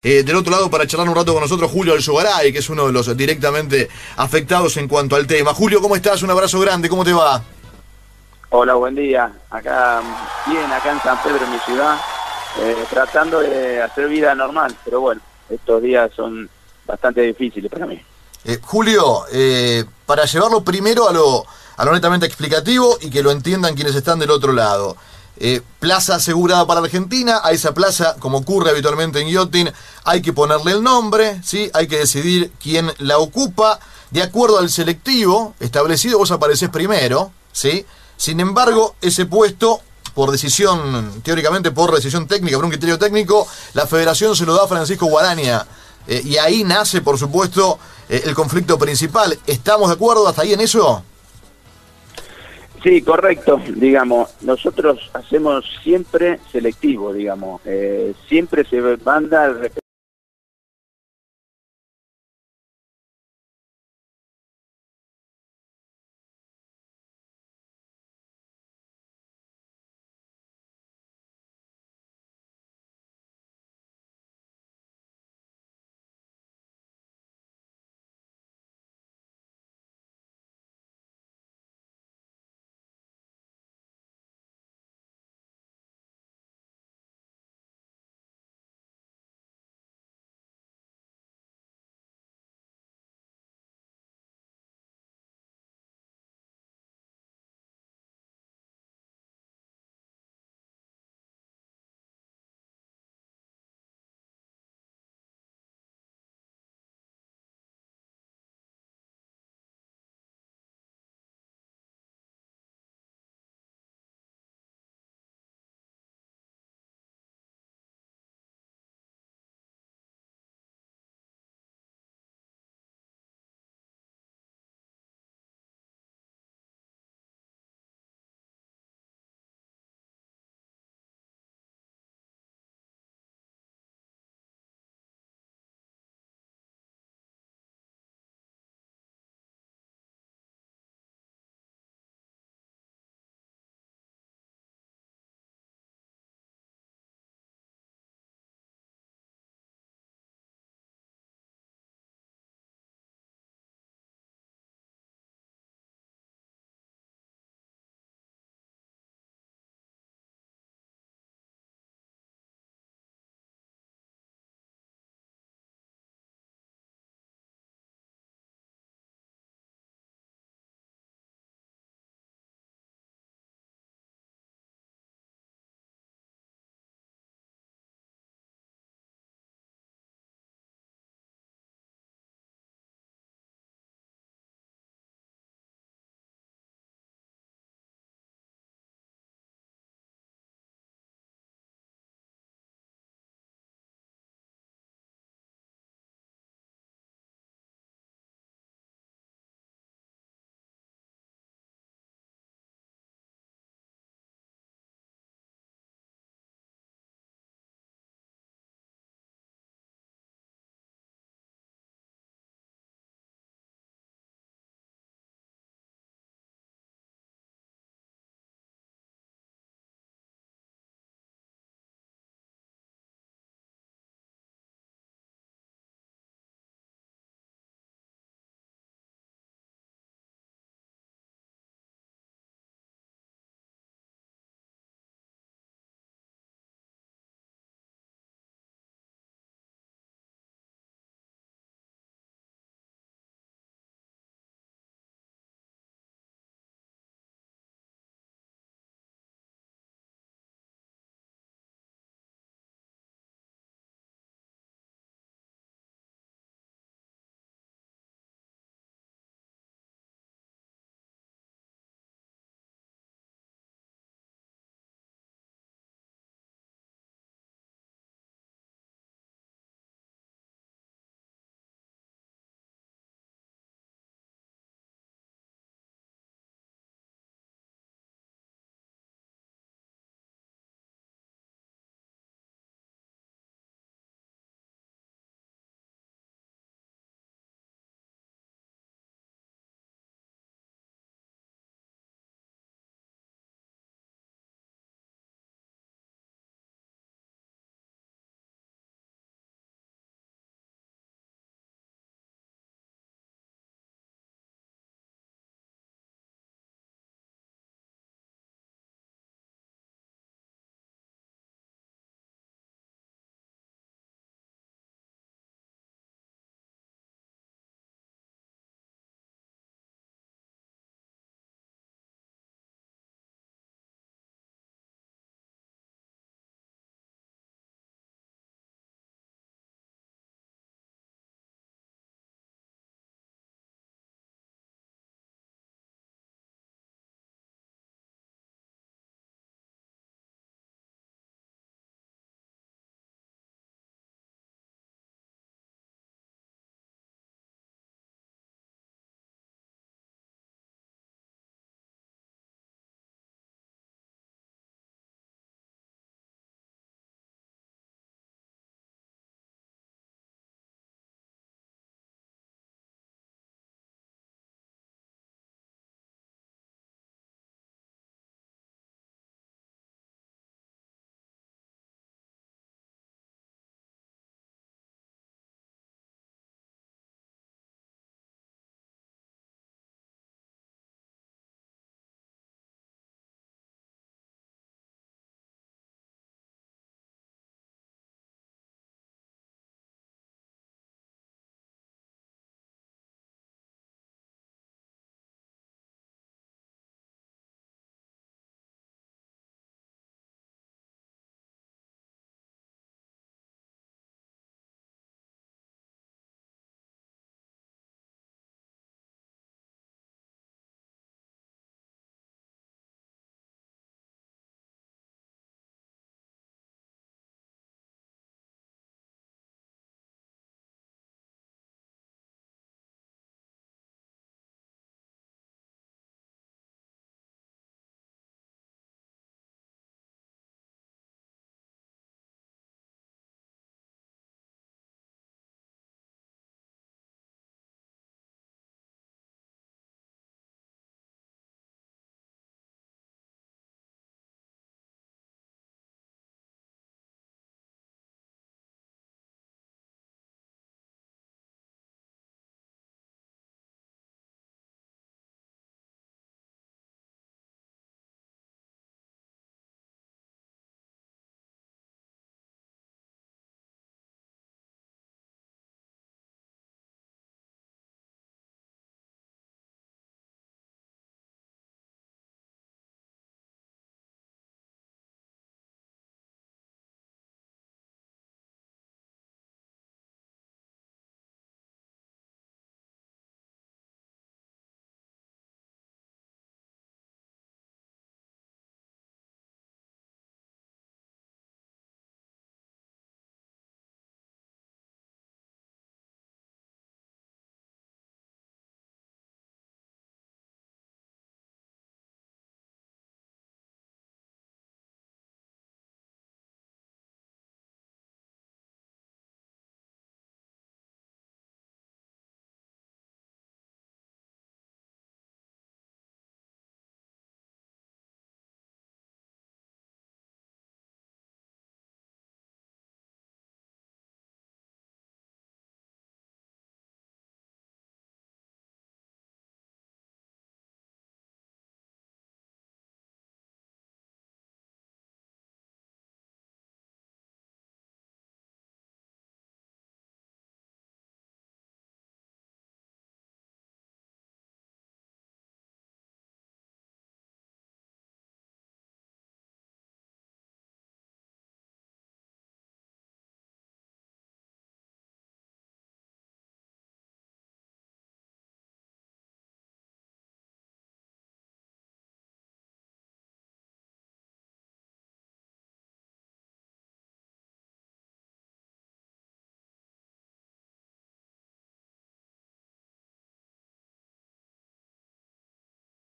Eh, del otro lado, para charlar un rato con nosotros, Julio Alzogaray, que es uno de los directamente afectados en cuanto al tema. Julio, ¿cómo estás? Un abrazo grande, ¿cómo te va? Hola, buen día. Acá, bien, acá en San Pedro, en mi ciudad, eh, tratando de hacer vida normal, pero bueno, estos días son bastante difíciles para mí. Eh, Julio, para llevarlo primero a lo, a lo netamente explicativo y que lo entiendan quienes están del otro lado. Eh, plaza asegurada para Argentina, a esa plaza, como ocurre habitualmente en Yotin, hay que ponerle el nombre, ¿sí? hay que decidir quién la ocupa, de acuerdo al selectivo establecido, vos apareces primero, ¿sí? sin embargo, ese puesto, por decisión, teóricamente por decisión técnica, por un criterio técnico, la federación se lo da a Francisco Guaraña, eh, y ahí nace, por supuesto, eh, el conflicto principal. ¿Estamos de acuerdo hasta ahí en eso? Sí, correcto, digamos, nosotros hacemos siempre selectivo, digamos, eh, siempre se manda